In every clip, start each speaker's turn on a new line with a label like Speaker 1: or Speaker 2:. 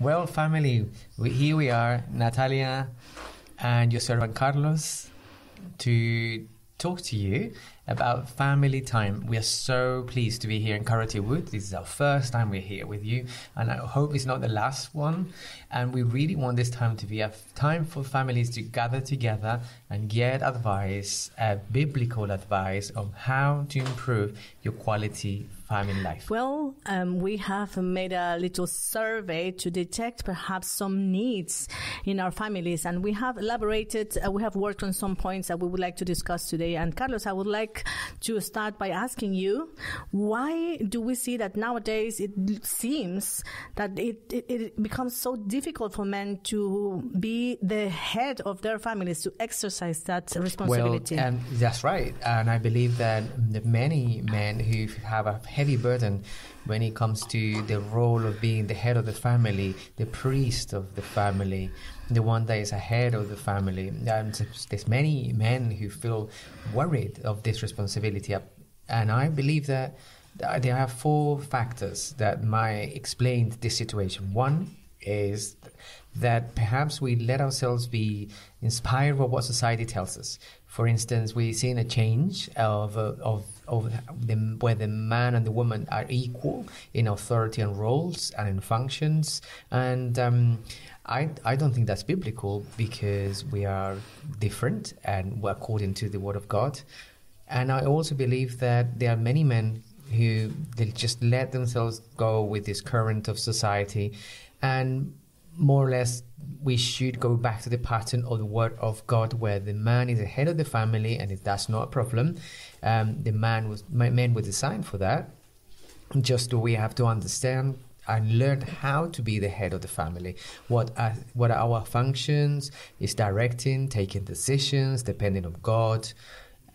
Speaker 1: Well, family, we, here we are, Natalia and your servant Carlos, to talk to you about family time. We are so pleased to be here in Karate Wood. This is our first time we're here with you, and I hope it's not the last one. And we really want this time to be a time for families to gather together and get advice, biblical advice on how to improve your quality family life?
Speaker 2: Well, um, we have made a little survey to detect perhaps some needs in our families, and we have elaborated, uh, we have worked on some points that we would like to discuss today. And Carlos, I would like to start by asking you, why do we see that nowadays it seems that it, it, it becomes so difficult for men to be the head of their families, to exercise that responsibility?
Speaker 1: Well, um, that's right. And I believe that many men who have a heavy burden when it comes to the role of being the head of the family, the priest of the family, the one that is ahead of the family. And there's many men who feel worried of this responsibility. And I believe that there are four factors that might explain this situation. One is that perhaps we let ourselves be inspired by what society tells us. For instance, we've seen a change of, of, of the, where the man and the woman are equal in authority and roles and in functions. And um, I, I don't think that's biblical because we are different and according to the Word of God. And I also believe that there are many men who they just let themselves go with this current of society and more or less we should go back to the pattern of the word of God, where the man is the head of the family, and that's not a problem, um, the man was men were designed for that. Just we have to understand and learn how to be the head of the family. What are, what are our functions? Is directing, taking decisions, depending on God.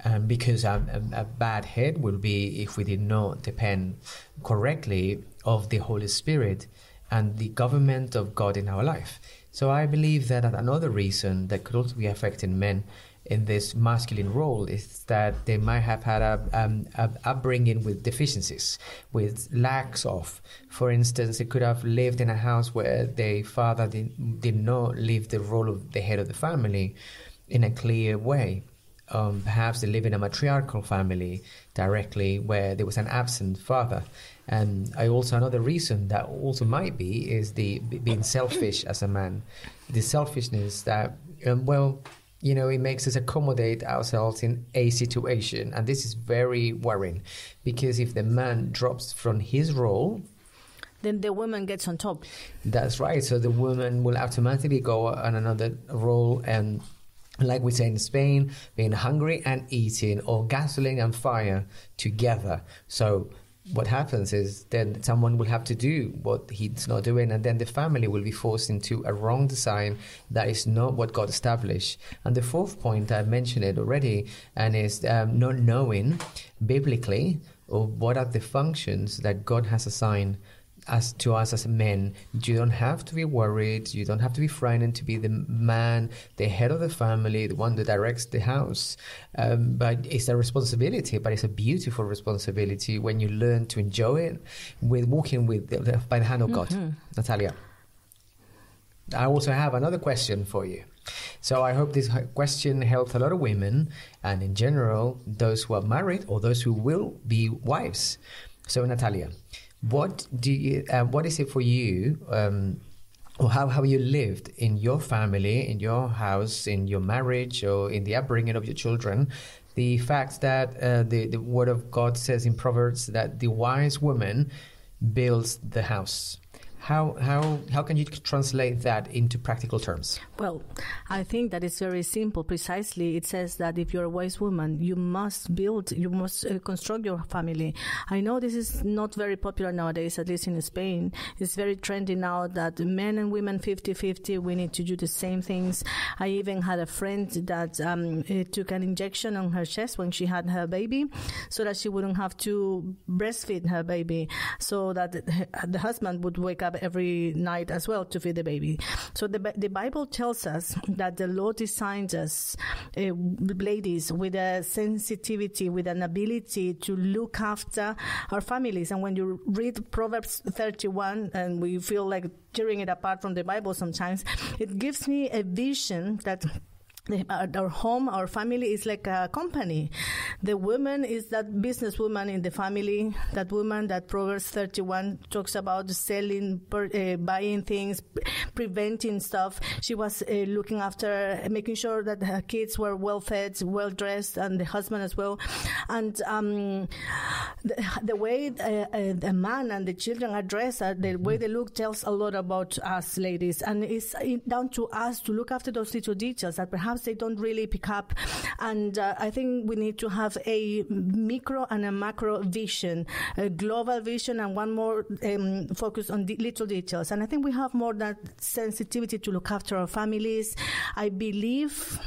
Speaker 1: Um, because a, a, a, bad head will be if we did not depend correctly of the Holy Spirit and the government of God in our life. So I believe that another reason that could also be affecting men in this masculine role is that they might have had a, um, a upbringing with deficiencies, with lacks of. For instance, they could have lived in a house where their father did, did not live the role of the head of the family in a clear way. Um, perhaps they live in a matriarchal family directly where there was an absent father. And I also another reason that also might be is the being selfish as a man, the selfishness that um, well, you know, it makes us accommodate ourselves in a situation, and this is very worrying because if the man drops from his role.
Speaker 2: Then the woman gets on top.
Speaker 1: That's right. So the woman will automatically go on another role and like we say in Spain, being hungry and eating, or gasoline and fire together. So what happens is then someone will have to do what he's not doing, and then the family will be forced into a wrong design that is not what God established. And the fourth point, I mentioned it already, and is um, not knowing biblically what are the functions that God has assigned as to us as men, you don't have to be worried. You don't have to be frightened to be the man, the head of the family, the one that directs the house. Um, but it's a responsibility, but it's a beautiful responsibility when you learn to enjoy it with walking with the, by the hand of God. Mm-hmm. Natalia. I also have another question for you. So I hope this question helps a lot of women and in general those who are married or those who will be wives. So Natalia, what do you? Uh, what is it for you? Um, or how have you lived in your family, in your house, in your marriage, or in the upbringing of your children? The fact that uh, the the Word of God says in Proverbs that the wise woman builds the house. How, how, how can you translate that into practical terms?
Speaker 2: Well, I think that it's very simple. Precisely, it says that if you're a wise woman, you must build, you must uh, construct your family. I know this is not very popular nowadays, at least in Spain. It's very trendy now that men and women 50-50, we need to do the same things. I even had a friend that um, took an injection on her chest when she had her baby so that she wouldn't have to breastfeed her baby so that the husband would wake up every night as well to feed the baby. So the, the Bible tells us that the Lord designed us, uh, ladies, with a sensitivity, with an ability to look after our families. And when you read Proverbs 31 and we feel like tearing it apart from the Bible sometimes, it gives me a vision that our home, our family is like a company. The woman is that businesswoman in the family, that woman that Proverbs 31 talks about selling, uh, buying things, preventing stuff. She was uh, looking after, making sure that her kids were well fed, well dressed, and the husband as well. And um, the, the, way uh, the man and the children are dressed, uh, the way they look tells a lot about us ladies. And it's down to us to look after those little details that perhaps they don't really pick up. And uh, I think we need to have a micro and a macro vision, a global vision, and one more um, focus on little details. And I think we have more that sensitivity to look after our families. I believe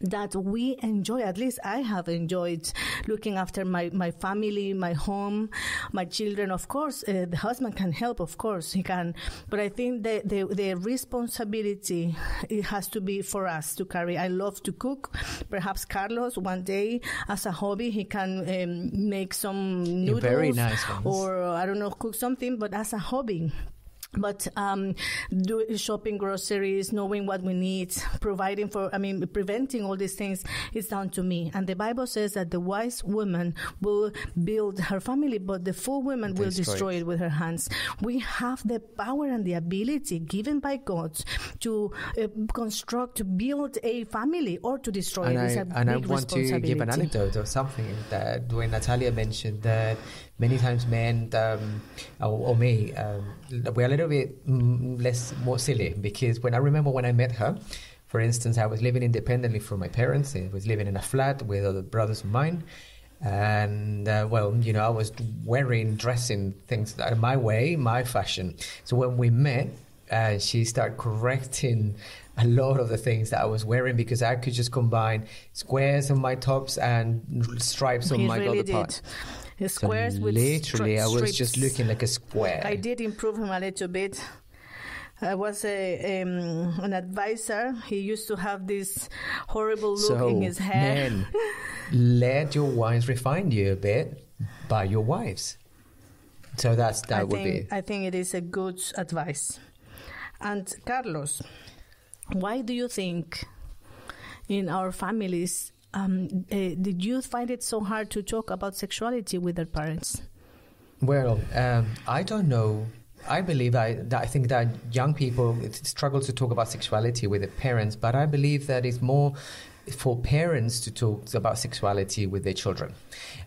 Speaker 2: that we enjoy, at least I have enjoyed looking after my, my family, my home, my children. Of course, uh, the husband can help, of course, he can. But I think the, the, the responsibility, it has to be for us to carry. I love to cook. Perhaps Carlos, one day, as a hobby, he can um, make some noodles.
Speaker 1: Very nice.
Speaker 2: Or, I don't know, cook something, but as a hobby but um, do, shopping groceries, knowing what we need, providing for, I mean, preventing all these things is down to me. And the Bible says that the wise woman will build her family, but the fool woman will destroy, destroy it with her hands. We have the power and the ability given by God to uh, construct, to build a family or to destroy
Speaker 1: and
Speaker 2: it.
Speaker 1: I, and I want to give an anecdote of something that when Natalia mentioned that many times men um, or, or, me um, we're a little bit mm, less more silly because when I remember when I met her, for instance, I was living independently from my parents. I was living in a flat with other brothers of mine. And uh, well, you know, I was wearing, dressing things that are my way, my fashion. So when we met, uh, she started correcting a lot of the things that I was wearing because I could just combine squares on my tops and stripes on
Speaker 2: he
Speaker 1: my
Speaker 2: really
Speaker 1: other parts
Speaker 2: squares
Speaker 1: so literally, I was just looking like a square.
Speaker 2: I did improve him a little bit. I was a um, an advisor. He used to have this horrible look
Speaker 1: so,
Speaker 2: in his hair.
Speaker 1: Men, let your wives refine you a bit by your wives. So that's that
Speaker 2: I
Speaker 1: would
Speaker 2: think,
Speaker 1: be.
Speaker 2: I think it is a good advice. And Carlos, why do you think in our families um, uh, did you find it so hard to talk about sexuality with their parents?
Speaker 1: Well, um, I don't know. I believe I, that I think that young people struggle to talk about sexuality with their parents, but I believe that it's more for parents to talk about sexuality with their children.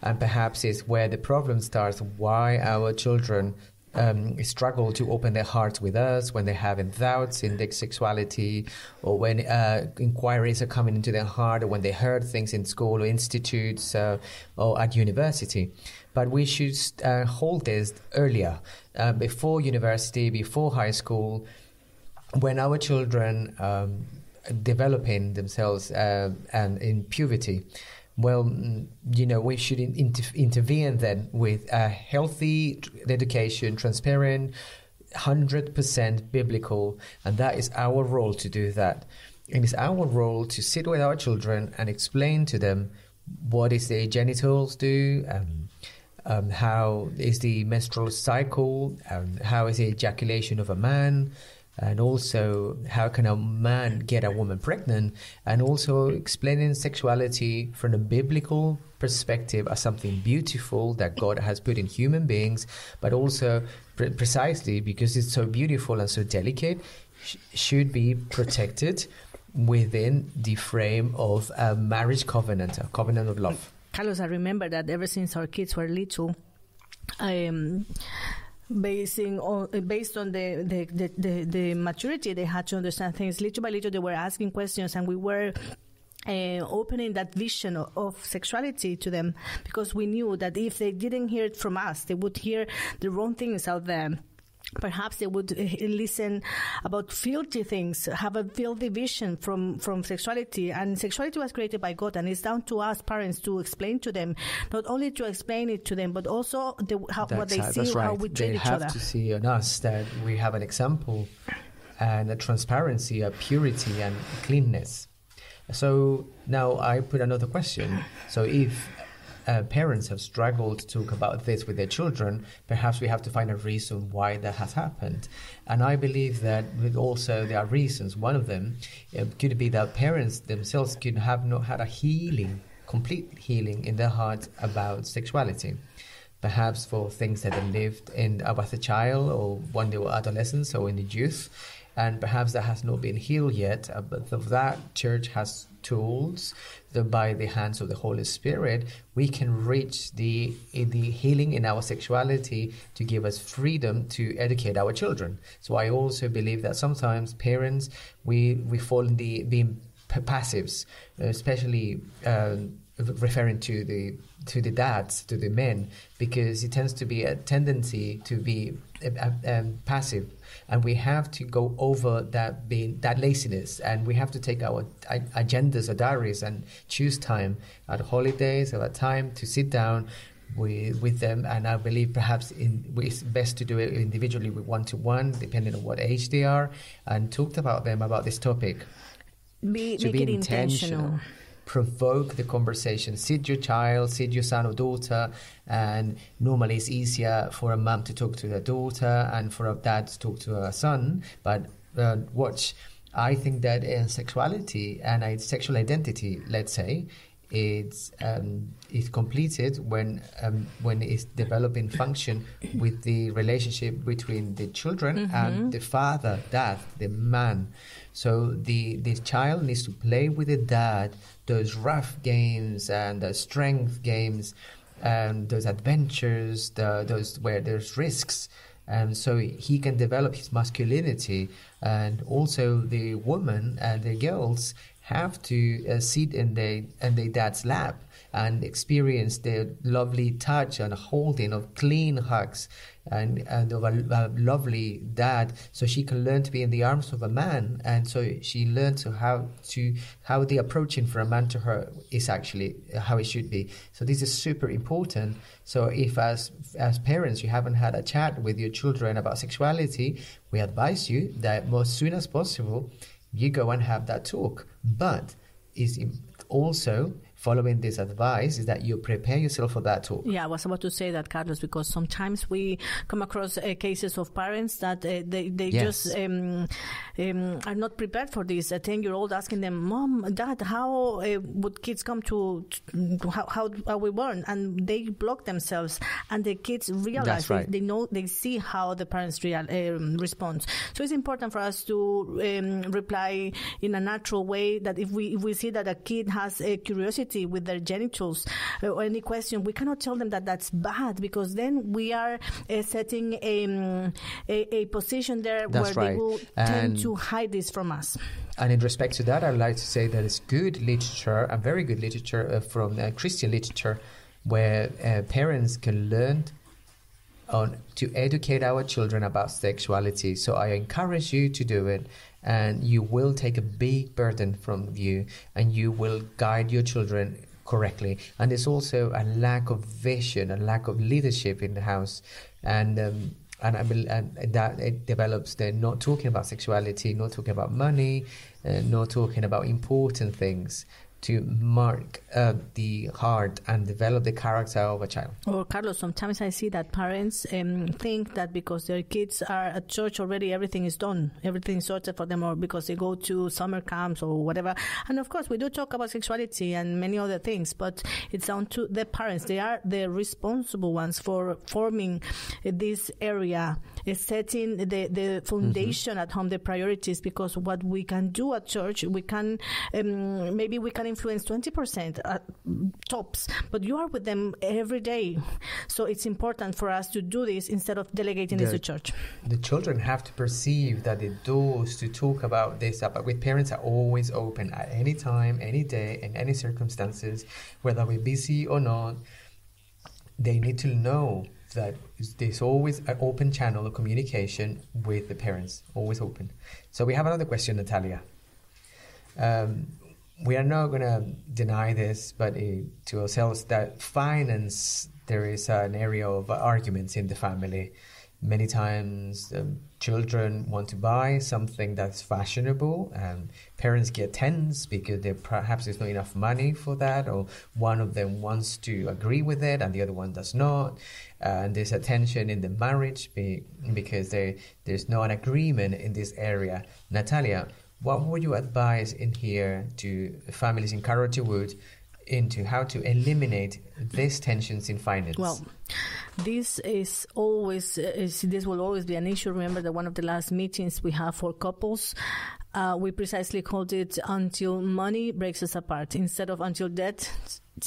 Speaker 1: And perhaps it's where the problem starts why our children um, struggle to open their hearts with us when they're having doubts in their sexuality or when uh, inquiries are coming into their heart or when they heard things in school or institutes uh, or at university. But we should uh, hold this earlier, uh, before university, before high school, when our children um, developing themselves uh, and in puberty well, mm, you know, we should inter- intervene then with a healthy education, transparent, 100% biblical, and that is our role to do that. And It is our role to sit with our children and explain to them what is the genitals do, um, um, how is the menstrual cycle, um, how is the ejaculation of a man, and also how can a man get a woman pregnant? And also explaining sexuality from a biblical perspective as something beautiful that god has put in human beings but also pre- precisely because it's so beautiful and so delicate sh- should be protected within the frame of a marriage covenant a covenant of love.
Speaker 2: Carlos i remember that ever since our kids were little um, basing on based on the the, the, the, the maturity they had to understand things little by little they were asking questions and we were uh, opening that vision of, of, sexuality to them because we knew that if they didn't hear it from us, they would hear the wrong things out there perhaps they would uh, listen about filthy things have a filthy vision from from sexuality. And sexuality was created by god and it's down to us parents to explain to them. Not only to explain it to them but also the, how, what they see
Speaker 1: right.
Speaker 2: how we treat
Speaker 1: they
Speaker 2: each
Speaker 1: have to see on us that we have an example and a transparency a purity and cleanness. So now i put another question. So if uh, parents have struggled to talk about this with their children, perhaps we have to find a reason why that has happened. And I believe that with also there are reasons. One of them uh, could be that parents themselves could have not had a healing, complete healing in their hearts about sexuality. Perhaps for things that they lived in uh, as a child or when they were adolescents or in the youth and perhaps that has not been healed yet. Uh, but that, church has tools that by the hands of the Holy Spirit, we can reach the the healing in our sexuality to give us freedom to educate our children. So I also believe that sometimes parents we we fall in the being passives, especially. Um, referring to the to the dads to the men because it tends to be a tendency to be uh, um, passive. And we have to go over that being that laziness. And we have to take our agendas or diaries and choose time at holidays or at time to sit down with, with them. And I believe perhaps in, it's best to do it individually with one to one depending on what age they are and talked about them about this topic.
Speaker 2: Be, to be intentional. intentional
Speaker 1: provoke the conversation. Sit your child, sit your son or daughter, and normally it's easier for a mom to talk to their daughter and for a dad to talk to her son. But uh, watch, I think that in sexuality and a sexual identity, let's say, it's um, is completed when um, when it's developing function with the relationship between the children mm-hmm. and the father, dad, the man. So the the child needs to play with the dad those rough games and the strength games and those adventures, the, those where there's risks. And so he can develop his masculinity, and also the woman and the girls have to uh, sit in their in their dad's lap and experience the lovely touch and holding of clean hugs and, and of a, a, lovely dad. So she can learn to be in the arms of a man. And so she learns how to how the approaching for a man to her is actually how it should be. So this is super important. So if as as parents you haven't had a chat with your children about sexuality we advise you that as soon as possible you go and have that talk. But is also following this advice is that you prepare yourself for that talk.
Speaker 2: Yeah, I was about to say that, Carlos, because sometimes we come across uh, cases of parents that uh, they, they yes. just um, um, are not prepared for this. A 10 year old asking them, Mom, Dad, how uh, would kids come to, to, how, how are we born? And they block themselves, and the kids realize right. they, they, know, they see how the parents real, um, respond. So it's important for us to um, reply in a natural way that if we, if we see that a kid has a curiosity with their genitals uh, or any question, we cannot tell them that that's bad because then we are uh, setting a, um, a, a, position there
Speaker 1: that's
Speaker 2: where
Speaker 1: right.
Speaker 2: they will
Speaker 1: and
Speaker 2: tend to hide this from us.
Speaker 1: And in respect to that, I'd like to say that it's good literature, and very good literature uh, from uh, Christian literature, where uh, parents can learn on to educate our children about sexuality. So I encourage you to do it and you will take a big burden from you and you will guide your children correctly. And there's also a lack of vision, a lack of leadership in the house. And um, and, I and that it develops. They're not talking about sexuality, not talking about money, uh, not talking about important things to mark uh, the heart and develop the character of a child.
Speaker 2: Or Carlos, sometimes I see that parents um, think that because their kids are at church already, everything is done, everything is sorted for them, or because they go to summer camps or whatever. And of course, we do talk about sexuality and many other things, but it's down to the parents. They are the responsible ones for forming this area, setting the, the foundation mm-hmm. at home, the priorities, because what we can do at church, we can, um, maybe we can influence 20% at tops, but you are with them every day. So it's important for us to do this instead of delegating the, this to church.
Speaker 1: The children have to perceive that the doors to talk about this but with parents are always open at any time, any day, in any circumstances, whether we're busy or not. They need to know that there's always an open channel of communication with the parents, always open. So we have another question, Natalia. Um, we are not going to deny this, but uh, to ourselves that finance there is an area of arguments in the family. Many times, um, children want to buy something that's fashionable, and parents get tense because there perhaps there's not enough money for that, or one of them wants to agree with it and the other one does not. and there's a tension in the marriage because there, there's no an agreement in this area. Natalia, what would you advise in here to families in Carroty Wood into how to eliminate these tensions in finance?
Speaker 2: Well, this is always is, this will always be an issue. Remember that one of the last meetings we have for couples, uh, we precisely called it until money breaks us apart instead of until debt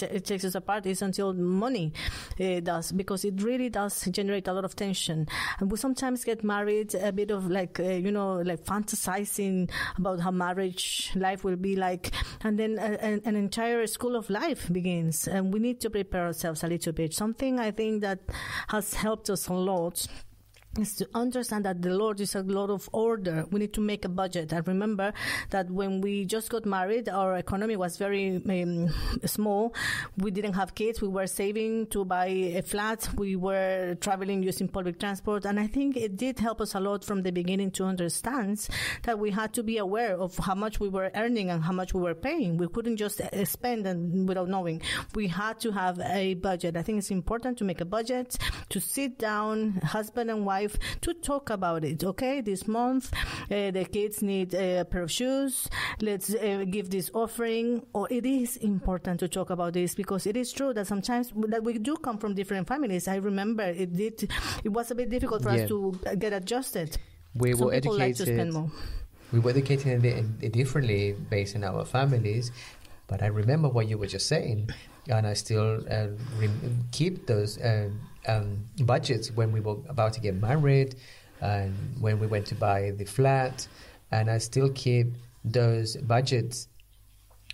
Speaker 2: it takes us apart is until money uh, does because it really does generate a lot of tension and we sometimes get married a bit of like uh, you know like fantasizing about how marriage life will be like and then a, a, an entire school of life begins and we need to prepare ourselves a little bit. Something i think that has helped us a lot is to understand that the Lord is a Lord of order. We need to make a budget. I remember that when we just got married, our economy was very um, small. We didn't have kids. We were saving to buy a flat. We were traveling using public transport. And I think it did help us a lot from the beginning to understand that we had to be aware of how much we were earning and how much we were paying. We couldn't just uh, spend and without knowing. We had to have a budget. I think it's important to make a budget, to sit down, husband and wife, wife to talk about it. Okay, this month uh, the kids need a pair of shoes. Let's uh, give this offering. Or it is important to talk about this because it is true that sometimes that we do come from different families. I remember it did. It was a bit difficult for yeah. us to get adjusted.
Speaker 1: We Some were educated. Like we were educated differently based on our families. But I remember what you were just saying, and I still uh, re- keep those uh, um, budgets when we were about to get married and when we went to buy the flat. And I still keep those budgets.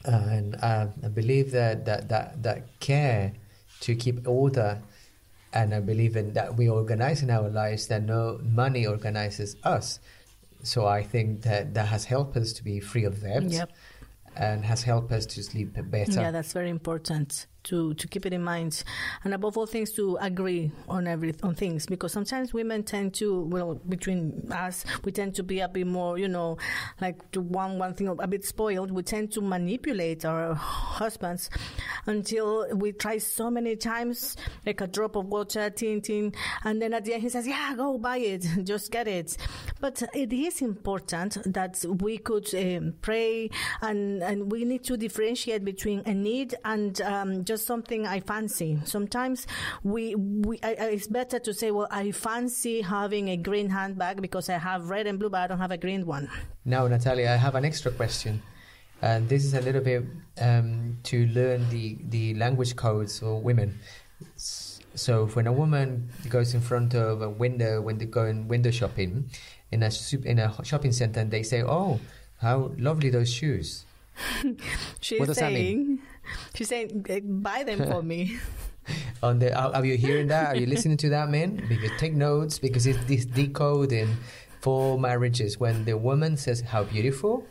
Speaker 1: and uh, I believe that, that, that, that care to keep order and I believe in that we organize in our lives that no money organizes us. So I think that that has helped us to be free of debt yep. and has helped us to sleep better.
Speaker 2: Yeah, that's very important to, to keep it in mind, and above all things, to agree on every on things because sometimes women tend to well between us we tend to be a bit more you know like to one one thing a bit spoiled. We tend to manipulate our husbands until we try so many times like a drop of water, tin tin, and then at the end he says, "Yeah, go buy it, just get it." But it is important that we could um, pray and and we need to differentiate between a need and um, just just something I fancy. Sometimes we, we I, it's better to say, well, I fancy having a green handbag because I have red and blue, but I don't have a green one.
Speaker 1: Now, Natalia, I have an extra question. And this is a little bit um, to learn the, the language codes for women. So when a woman goes in front of a window when they go in window shopping in a in a shopping center and they say, "Oh, how lovely those shoes."
Speaker 2: She's what does saying, that mean? She's saying, buy them for me.
Speaker 1: On the, are, you hearing that? Are you listening to that, man? Because take notes because it's this decoding for marriages. When the woman says how beautiful,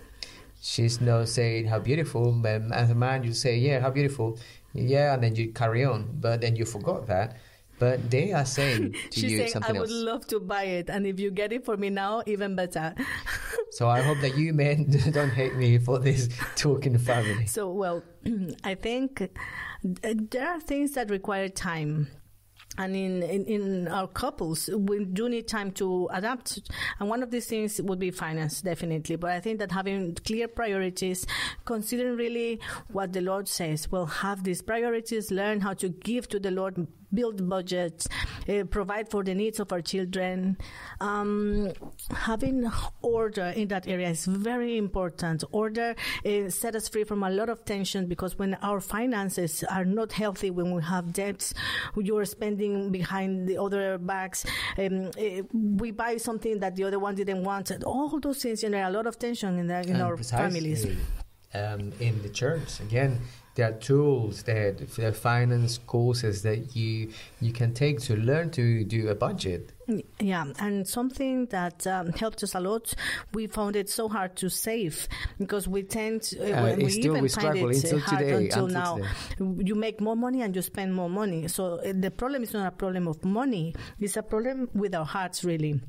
Speaker 1: she's not saying how beautiful. But as a man, you say, yeah, how beautiful, yeah, and then you carry on. But then you forgot that. But they are saying to
Speaker 2: She's
Speaker 1: you
Speaker 2: saying,
Speaker 1: something
Speaker 2: I would
Speaker 1: else.
Speaker 2: love to buy it, and if you get it for me now, even better.
Speaker 1: so I hope that you men don't hate me for this talking family.
Speaker 2: So, well, I think uh, there are things that require time and in, in, in, our couples, we do need time to adapt. And one of these things would be finance, definitely. But I think that having clear priorities, considering really what the Lord says, well, have these priorities, learn how to give to the Lord build budgets, uh, provide for the needs of our children. Um, having order in that area is very important. Order uh, set us free from a lot of tension because when our finances are not healthy, when we have debts, you're spending behind the other backs, um, uh, we buy something that the other one didn't want. All those things generate you know, a lot of tension in, the, in our families.
Speaker 1: Um, in the church, again, there are tools, there are finance courses that you you can take to learn to do a budget.
Speaker 2: Yeah, and something that um, helped us a lot, we found it so hard to save because we tend, to, uh, uh we even we find it hard today, until, until now. Today. You make more money and you spend more money. So uh, the problem is not a problem of money; it's a problem with our hearts, really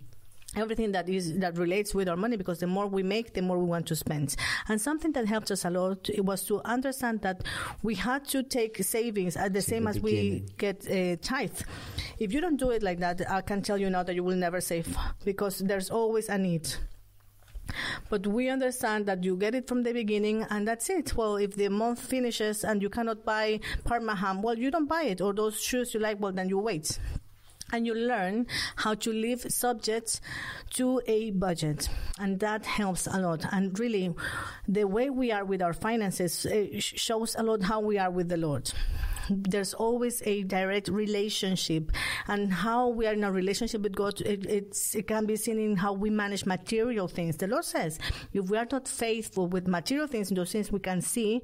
Speaker 2: everything that is that relates with our money because the more we make the more we want to spend and something that helped us a lot it was to understand that we had to take savings at the same the as beginning. we get a tithe if you don't do it like that i can tell you now that you will never save because there's always a need but we understand that you get it from the beginning and that's it. Well, if the month finishes and you cannot buy Parma ham, well, you don't buy it. Or those shoes you like, well, then you wait and you learn how to live subject to a budget. And that helps a lot. And really the way we are with our finances shows a lot how we are with the lord there's always a direct relationship and how we are in a relationship with God. It, it can be seen in how we manage material things. The Lord says, if we are not faithful with material things, in those things we can see,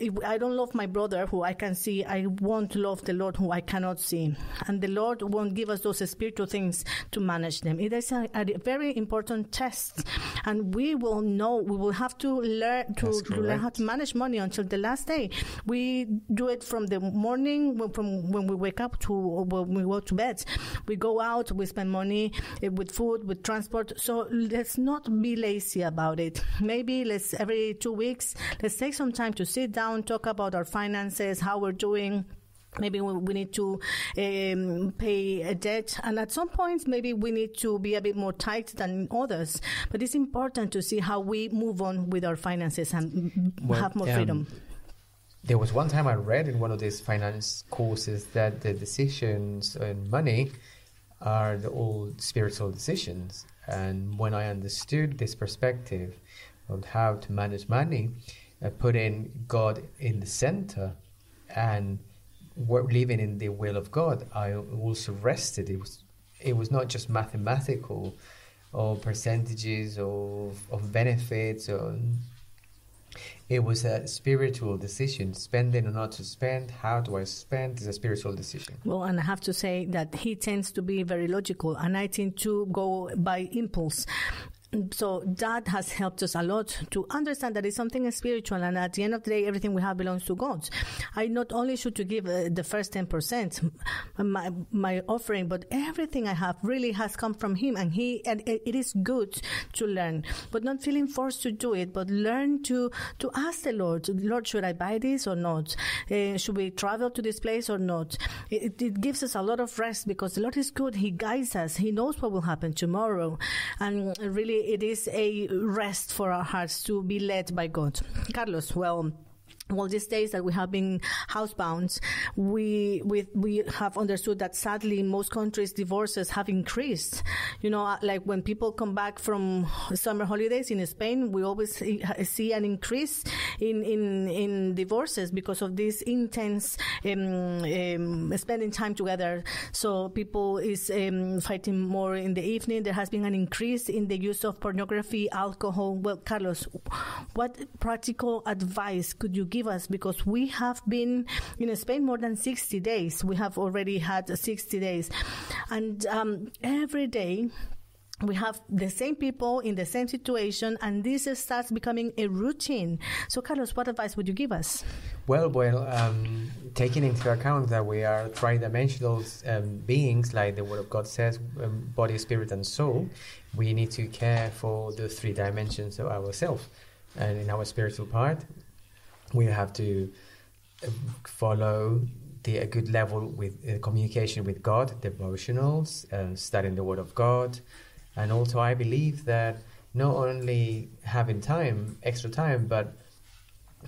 Speaker 2: if I don't love my brother who I can see, I won't love the Lord who I cannot see. And the Lord won't give us those spiritual things to manage them. It is a, a very important test. And we will know, we will have to learn to, to learn how to manage money until the last day. We do it from the morning from when we wake up to when we go to bed. We go out, we spend money eh, with food, with transport. So let's not be lazy about it. Maybe let's every two weeks, let's take some time to sit down, talk about our finances, how we're doing maybe we need to um, pay a debt and at some points maybe we need to be a bit more tight than others but it's important to see how we move on with our finances and well, have more um, freedom
Speaker 1: there was one time I read in one of these finance courses that the decisions and money are the old spiritual decisions. And when I understood this perspective of how to manage money, uh, putting God in the center and living in the will of God, I also rested. It was it was not just mathematical or percentages of, of benefits or it was a spiritual decision. Spending or not to spend, how do I spend is a spiritual decision.
Speaker 2: Well, and I have to say that he tends to be very logical, and I tend to go by impulse so that has helped us a lot to understand that it's something spiritual and at the end of the day everything we have belongs to god. I not only should to give uh, the first 10% my, my offering but everything i have really has come from him and he and it is good to learn. But not feeling forced to do it but learn to to ask the lord lord should i buy this or not? Uh, should we travel to this place or not? It, it gives us a lot of rest because the lord is good. He guides us. He knows what will happen tomorrow. And really it is a rest for our hearts to be led by God. Carlos, well, well, these days that we have been housebound, we, we, we have understood that sadly most countries divorces have increased. You know, uh, like when people come back from summer holidays in Spain, we always see an increase in, in, in divorces because of this intense, um, um, spending time together. So people is um, fighting more in the evening. There has been an increase in the use of pornography, alcohol. Well, Carlos, what practical advice could you give us because we have been in Spain more than 60 days. We have already had 60 days. And um, every day, we have the same people in the same situation, and this starts becoming a routine. So, Carlos, what advice would you give us?
Speaker 1: Well, well, um, taking into account that we are tri-dimensional um, beings, like the Word of God says, um, body, spirit, and soul, we need to care for the three dimensions of ourselves. And in our spiritual part, we have to uh, follow the a good level with uh, communication with God, devotionals, uh, studying the Word of God, and also I believe that not only having time, extra time, but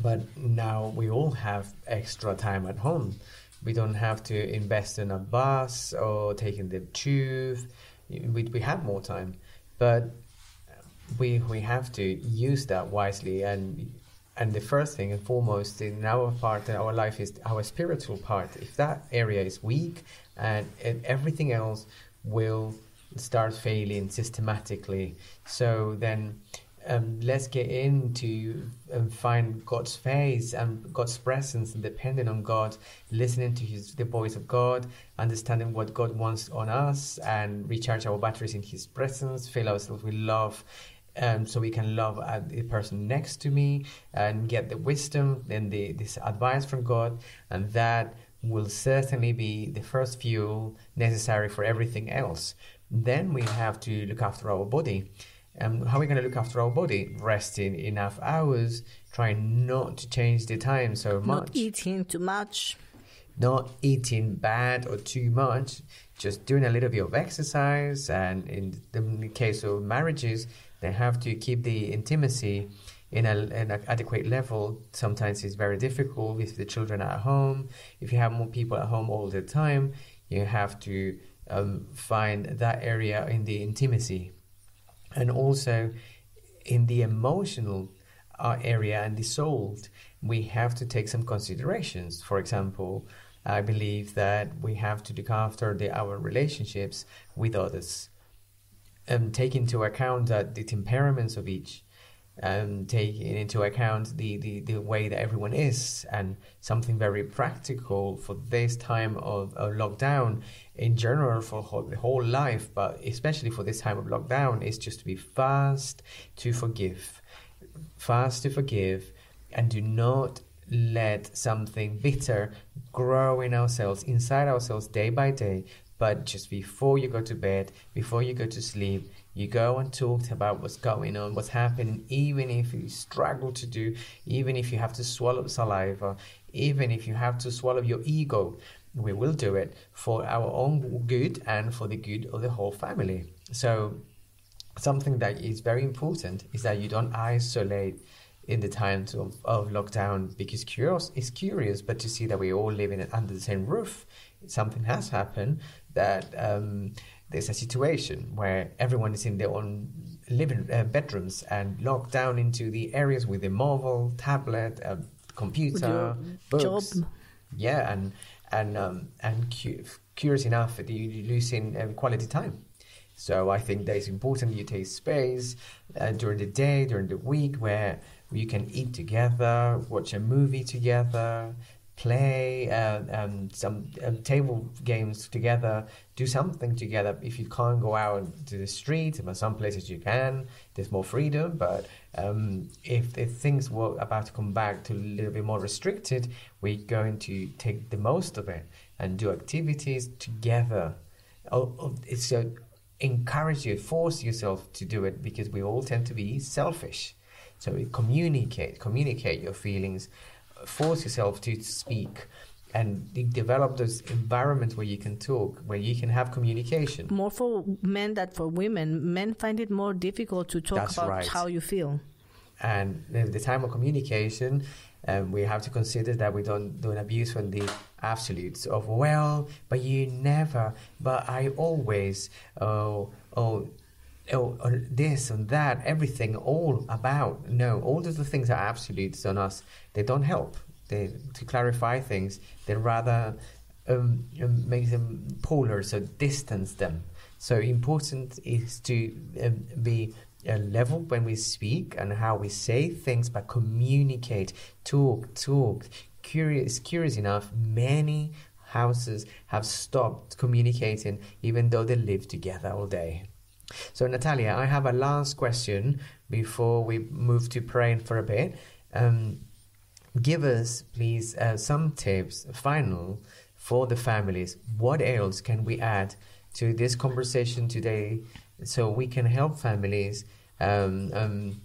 Speaker 1: but now we all have extra time at home. We don't have to invest in a bus or taking the tube. We, we have more time, but we we have to use that wisely and and the first thing and foremost in our part in our life is our spiritual part if that area is weak and, and everything else will start failing systematically so then um, let's get into and find God's face and God's presence and depending on God, listening to his the voice of God, understanding what God wants on us, and recharge our batteries in His presence, fill ourselves with love. Um, so we can love uh, the person next to me and get the wisdom and the this advice from God, and that will certainly be the first fuel necessary for everything else. Then we have to look after our body. Um, how are we going to look after our body? Resting enough hours, trying not to change the time so much.
Speaker 2: Not eating too much.
Speaker 1: Not eating bad or too much, just doing a little bit of exercise. And in the case of marriages, they have to keep the intimacy in, a, an adequate level. Sometimes it's very difficult if the children are at home. If you have more people at home all the time, you have to um, find that area in the intimacy and also in the emotional uh, area and the soul, we have to take some considerations. For example, I believe that we have to look after the, our relationships with others and take into account the temperaments of each um, and taking into account the, the, the way that everyone is and something very practical for this time of, of lockdown in general for whole, the whole life but especially for this time of lockdown is just to be fast to forgive fast to forgive and do not let something bitter grow in ourselves inside ourselves day by day but just before you go to bed before you go to sleep you go and talk about what's going on, what's happening, even if you struggle to do, even if you have to swallow saliva, even if you have to swallow your ego. We will do it for our own good and for the good of the whole family. So, something that is very important is that you don't isolate in the times of, of lockdown because curious is curious, but to see that we all live in under the same roof, something has happened that um, there's a situation where everyone is in their own living uh, bedrooms and locked down into the areas with a mobile, tablet, a computer, books.
Speaker 2: Job.
Speaker 1: Yeah, and and um, and cu- curious enough, you're losing um, quality time. So I think that it's important you take space uh, during the day, during the week, where you can eat together, watch a movie together, play uh, um, some um, table games together, do something together. If you can't go out to the street, but some places you can, there's more freedom. But um, if, if things were about to come back to a little bit more restricted, we're going to take the most of it and do activities together. Oh, oh, it's a, encourage you, force yourself to do it because we all tend to be selfish. So communicate, communicate your feelings force yourself to speak and develop those environments where you can talk, where you can have communication.
Speaker 2: More for men than for women. Men find it more difficult to talk
Speaker 1: That's
Speaker 2: about
Speaker 1: right.
Speaker 2: how you feel.
Speaker 1: And the time of communication, um, we have to consider that we don't do an abuse from the absolutes of well, but you never, but I always, oh, oh. Oh, this and that, everything, all about. No, all of the things are absolutes on us. They don't help. They to clarify things. They rather um, um, make them polar, so distance them. So important is to um, be uh, level when we speak and how we say things, but communicate, talk, talk. Curious, curious enough, many houses have stopped communicating, even though they live together all day. So, Natalia, I have a last question before we move to praying for a bit. Um, give us, please, uh, some tips, final, for the families. What else can we add to this conversation today so we can help families um, um,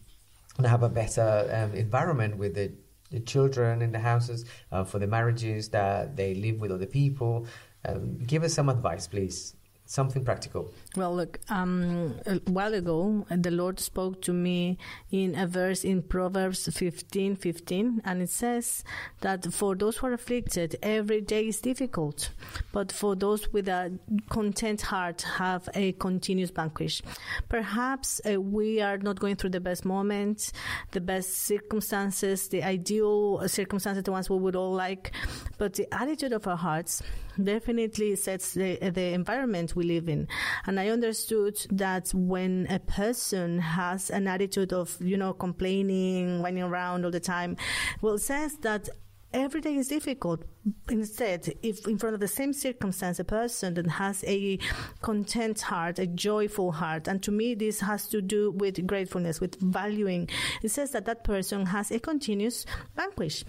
Speaker 1: have a better um, environment with the, the, children in the houses, uh, for the marriages that they live with other people? Um, give us some advice, please something practical.
Speaker 2: Well, look, um, a while ago, the Lord spoke to me in a verse in Proverbs 15 15, and it says that for those who are afflicted, every day is difficult, but for those with a content heart, have a continuous vanquish. Perhaps uh, we are not going through the best moments, the best circumstances, the ideal circumstances, the ones we would all like, but the attitude of our hearts definitely sets the, the environment we live in. And I understood that when a person has an attitude of, you know, complaining, running around all the time, well, says that every day is difficult. Instead, if in front of the same circumstance, a person that has a content heart, a joyful heart, and to me, this has to do with gratefulness, with valuing, it says that that person has a continuous vanquish.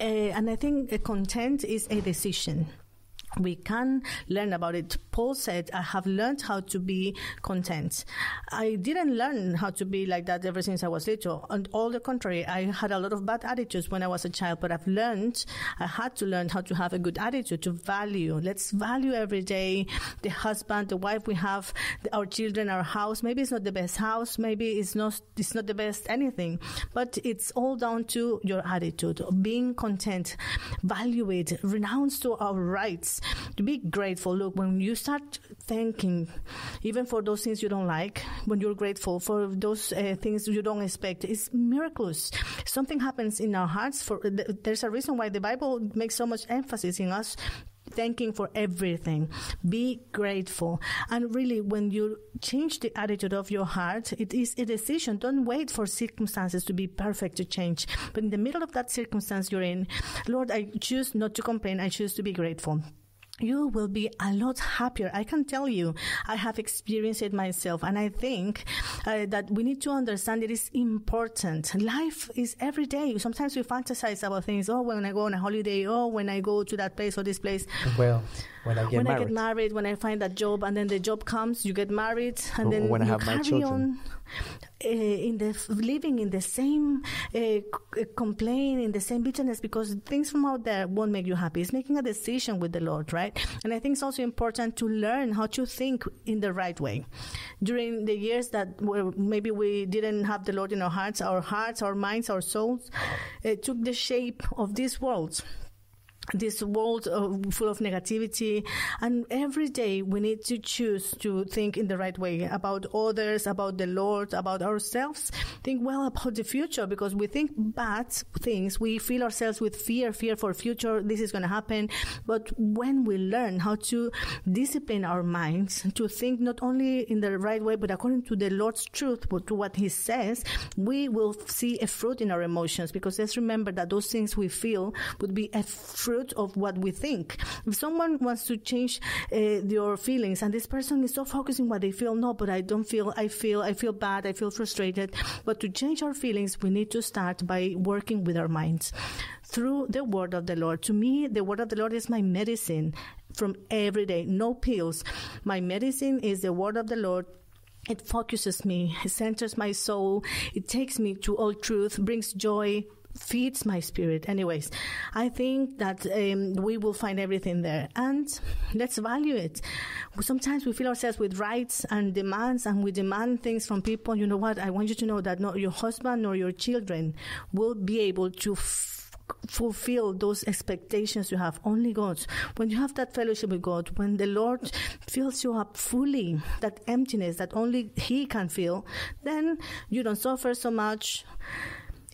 Speaker 2: Uh, and I think a content is a decision we can learn about it. Paul said, I have learned how to be content. I didn't learn how to be like that ever since I was little. And all the contrary, I had a lot of bad attitudes when I was a child, but I've learned, I had to learn how to have a good attitude, to value. Let's value every day the husband, the wife we have, our children, our house. Maybe it's not the best house. Maybe it's not, it's not the best anything, but it's all down to your attitude, being content, value it, renounce to our rights to be grateful. Look, when you start thanking, even for those things you don't like, when you're grateful for those uh, things you don't expect, it's miraculous. Something happens in our hearts. For there's a reason why the Bible makes so much emphasis in us thanking for everything. Be grateful. And really, when you change the attitude of your heart, it is a decision. Don't wait for circumstances to be perfect to change. But in the middle of that circumstance you're in, Lord, I choose not to complain. I choose to be grateful you will be a lot happier. I can tell you, I have experienced it myself. And I think uh, that we need to understand it is important. Life is every day. Sometimes we fantasize about things. Oh, when I go on a holiday. Oh, when I go to that place or this place.
Speaker 1: Well, when I get
Speaker 2: when
Speaker 1: married.
Speaker 2: I get married, when I find that job, and then the job comes, you get married, and then
Speaker 1: when I
Speaker 2: you
Speaker 1: have
Speaker 2: carry
Speaker 1: my children.
Speaker 2: on. In the living in the same uh, complaint in the same bitterness because things from out there won't make you happy. It's making a decision with the lord right? And i think it's also important to learn how to think in the right way. During the years that maybe we didn't have the lord in our hearts our hearts our minds our souls took the shape of this world this world uh, full of negativity. And every day we need to choose to think in the right way about others about the lord about ourselves. Think well about the future because we think bad things. We fill ourselves with fear fear for future. This is going to happen. But when we learn how to discipline our minds to think not only in the right way but according to the lord's truth to what he says we will see a fruit in our emotions. Because let's remember that those things we feel would be a fruit of what we think. If someone wants to change uh, your feelings and this person is so focused on what they feel, no, but I don't feel, I feel, I feel bad, I feel frustrated. But to change our feelings, we need to start by working with our minds through the word of the Lord. To me, the word of the Lord is my medicine from every day, no pills. My medicine is the word of the Lord it focuses me, it centers my soul, it takes me to all truth, brings joy, feeds my spirit. Anyways, I think that um, we will find everything there, and let's value it. Sometimes we feel ourselves with rights and demands, and we demand things from people. You know what? I want you to know that not your husband nor your children will be able to. Fulfill those expectations you have only god when you have that fellowship with god when the lord fills you up fully that emptiness that only he can fill then you don't suffer so much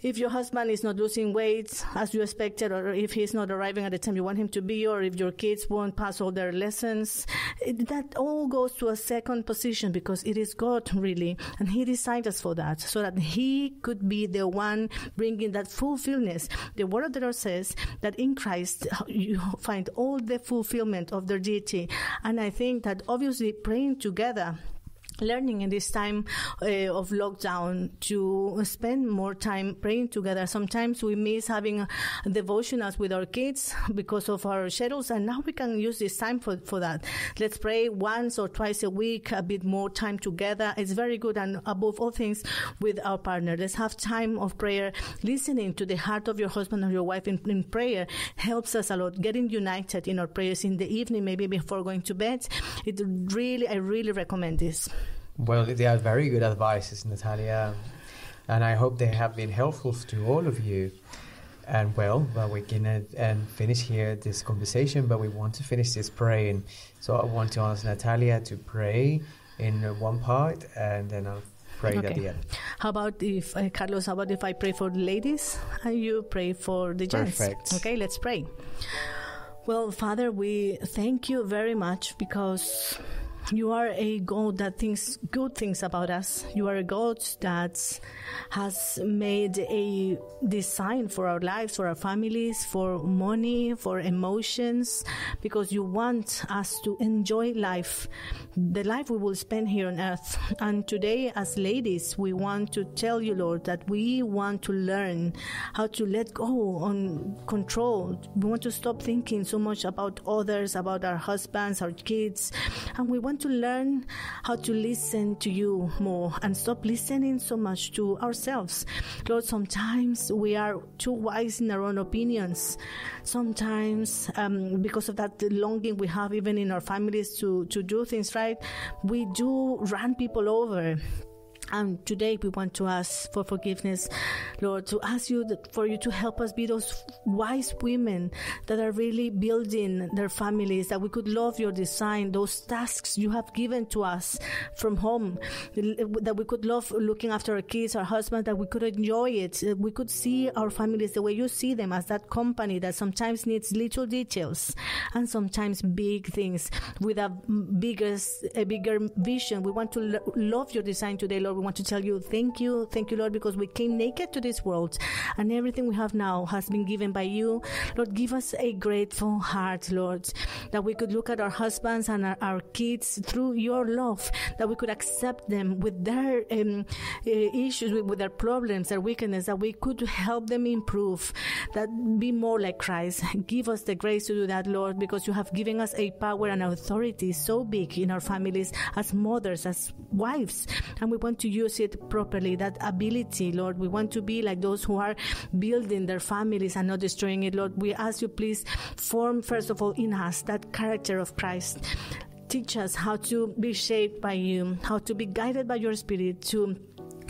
Speaker 2: if your husband is not losing weight as you expected, or if he's not arriving at the time you want him to be, or if your kids won't pass all their lessons, it, that all goes to a second position because it is God really, and He designed us for that, so that He could be the one bringing that fulfillment. The Word of the Lord says that in Christ you find all the fulfillment of their deity, and I think that obviously praying together learning in this time uh, of lockdown to spend more time praying together. Sometimes we miss having devotionals with our kids because of our schedules, and now we can use this time for, for that. Let's pray once or twice a week, a bit more time together. It's very good, and above all things, with our partner. Let's have time of prayer. Listening to the heart of your husband or your wife in, in prayer helps us a lot. Getting united in our prayers in the evening, maybe before going to bed. It really, I really recommend this.
Speaker 1: Well, they are very good advices, Natalia, and I hope they have been helpful to all of you. And well, well we can uh, and finish here this conversation, but we want to finish this praying. So I want to ask Natalia to pray in one part, and then I'll pray at the end.
Speaker 2: How about if uh, Carlos? How about if I pray for the ladies and you pray for the gents?
Speaker 1: Perfect.
Speaker 2: Okay, let's pray. Well, Father, we thank you very much because you are a God that thinks good things about us. You are a God that has made a design for our lives, for our families, for money, for emotions, because you want us to enjoy life, the life we will spend here on earth. And today, as ladies, we want to tell you, Lord, that we want to learn how to let go on control. We want to stop thinking so much about others, about our husbands, our kids, and we want want to learn how to listen to you more and stop listening so much to ourselves. Lord, sometimes we are too wise in our own opinions. Sometimes, um, because of that longing we have even in our families to, to do things right, we do run people over and today we want to ask for forgiveness, Lord, to ask you that, for you to help us be those wise women that are really building their families, that we could love your design, those tasks you have given to us from home, that we could love looking after our kids, our husbands, that we could enjoy it. Uh, we could see our families the way you see them as that company that sometimes needs little details and sometimes big things with a bigger, a bigger vision. We want to lo- love your design today, Lord. Want to tell you thank you, thank you, Lord, because we came naked to this world and everything we have now has been given by you. Lord, give us a grateful heart, Lord, that we could look at our husbands and our, our kids through your love, that we could accept them with their um, uh, issues, with, with their problems, their weakness, that we could help them improve, that be more like Christ. Give us the grace to do that, Lord, because you have given us a power and authority so big in our families as mothers, as wives, and we want to use it properly, that ability, Lord. We want to be like those who are building their families and not destroying it, Lord. We ask you, please, form, first of all, in us that character of Christ. Teach us how to be shaped by you, how to be guided by your Spirit, to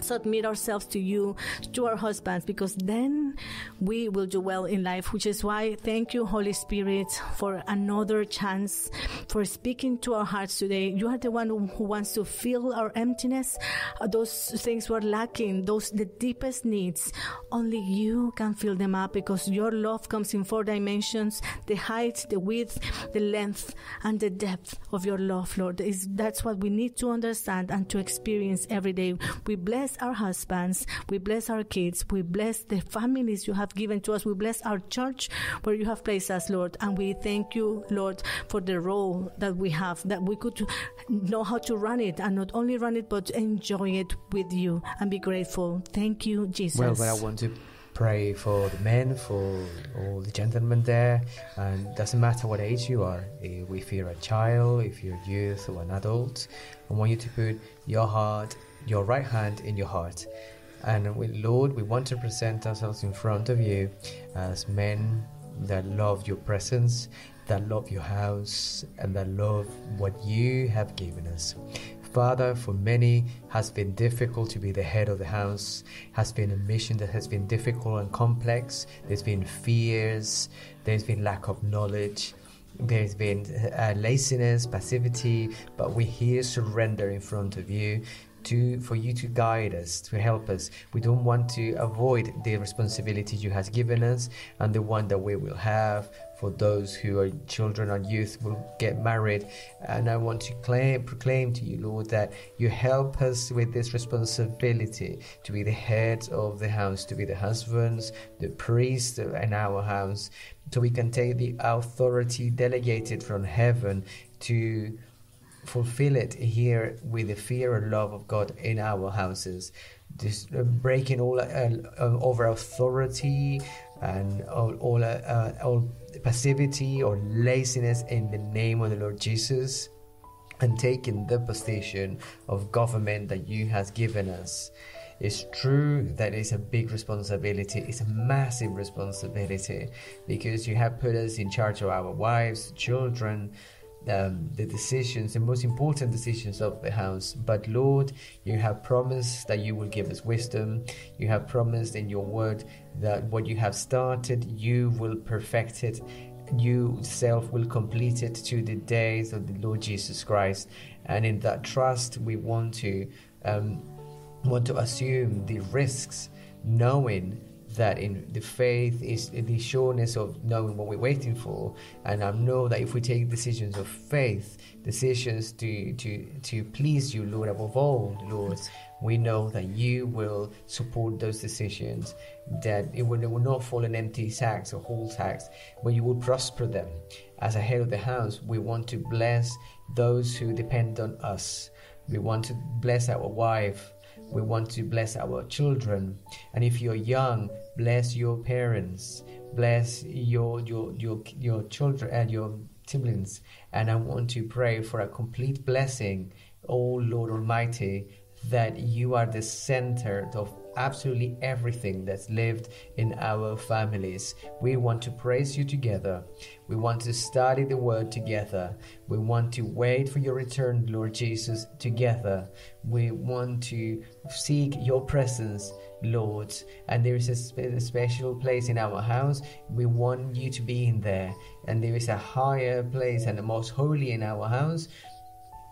Speaker 2: submit ourselves to you, to our husbands, because then we will do well in life, which is why thank you, Holy Spirit, for another chance for speaking to our hearts today. You are the one who wants to fill our emptiness, uh, those things we're lacking, those the deepest needs. Only you can fill them up because your love comes in four dimensions, the height, the width, the length, and the depth of your love, Lord. Is that's what we need to understand and to experience every day. We bless our husbands. We bless our kids. We bless the families you have given to us. We bless our church where you have placed us, Lord. And we thank you, Lord, for the role that we have, that we could know how to run it and not only run it, but enjoy it with you and be grateful. Thank you, Jesus.
Speaker 1: Well, but I want to pray for the men, for all the gentlemen there, and doesn't matter what age you are. If you're a child, if you're a youth or an adult, I want you to put your heart your right hand in your heart. And we, Lord, we want to present ourselves in front of you as men that love your presence, that love your house, and that love what you have given us. Father, for many has been difficult to be the head of the house, has been a mission that has been difficult and complex. There's been fears, there's been lack of knowledge, there's been uh, laziness, passivity, but we here surrender in front of you to for you to guide us, to help us. We don't want to avoid the responsibility you have given us and the one that we will have for those who are children and youth will get married. And I want to claim, proclaim to you, Lord, that you help us with this responsibility to be the head of the house, to be the husbands, the priests in our house, so we can take the authority delegated from heaven to fulfill it here with the fear and love of God in our houses. Just uh, breaking all uh, uh, over authority and all all, uh, uh, all passivity or laziness in the name of the Lord Jesus, and taking the position of government that you has given us. It's true that it's a big responsibility. It's a massive responsibility because you have put us in charge of our wives, children, um, the decisions, the most important decisions of the house. But Lord, you have promised that you will give us wisdom. You have promised in your word that what you have started, you will perfect it. You self will complete it to the days of the Lord Jesus Christ. And in that trust, we want to um, want to assume the risks, knowing that in the faith is the sureness of knowing what we're waiting for. And I know that if we take decisions of faith, decisions to, to, to please you, Lord, above all, Lord, we know that you will support those decisions, that it will, it will not fall in empty sacks or whole sacks, but you will prosper them. As a head of the house, we want to bless those who depend on us. We want to bless our wife. We want to bless our children. And if you're young, bless your parents. Bless your your your your children and your siblings. And I want to pray for a complete blessing, oh Lord Almighty, that you are the center of absolutely everything that's lived in our families. We want to praise you together. We want to study the word together. We want to wait for your return, Lord Jesus, together. We want to seek your presence. Lord, and there is a, spe- a special place in our house. We want you to be in there, and there is a higher place and the most holy in our house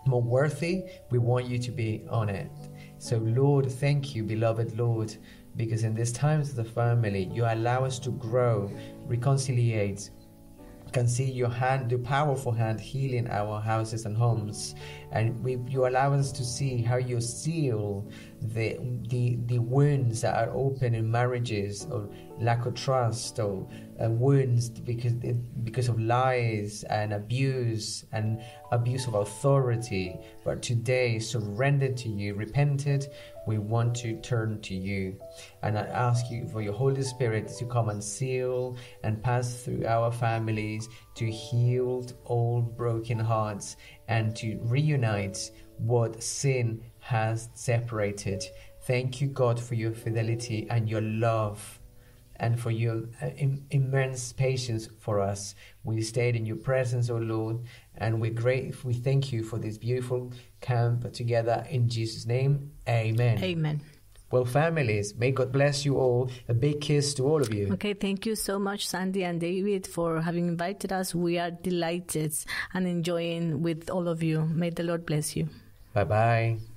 Speaker 1: more worthy, we want you to be on it. So, Lord, thank you, beloved Lord, because in these times of the family, you allow us to grow, reconciliate, can see your hand, the powerful hand healing our houses and homes, and we, you allow us to see how you seal the the the wounds that are open in marriages or lack of trust or uh, wounds because because of lies and abuse and abuse of authority. But today, surrendered to you, repented, we want to turn to you. And I ask you for your Holy Spirit to come and seal and pass through our families to heal all broken hearts and to reunite what sin has separated. Thank you, God, for your fidelity and your love and for your uh, Im- immense patience for us. We stayed in your presence, O Lord, and we're great. We thank you for this beautiful camp together in Jesus' name. Amen.
Speaker 2: Amen.
Speaker 1: Well, families, may God bless you all. A big kiss to all of you.
Speaker 2: Okay, thank you so much, Sandy and David, for having invited us. We are delighted and enjoying with all of you. May the Lord bless you.
Speaker 1: Bye bye.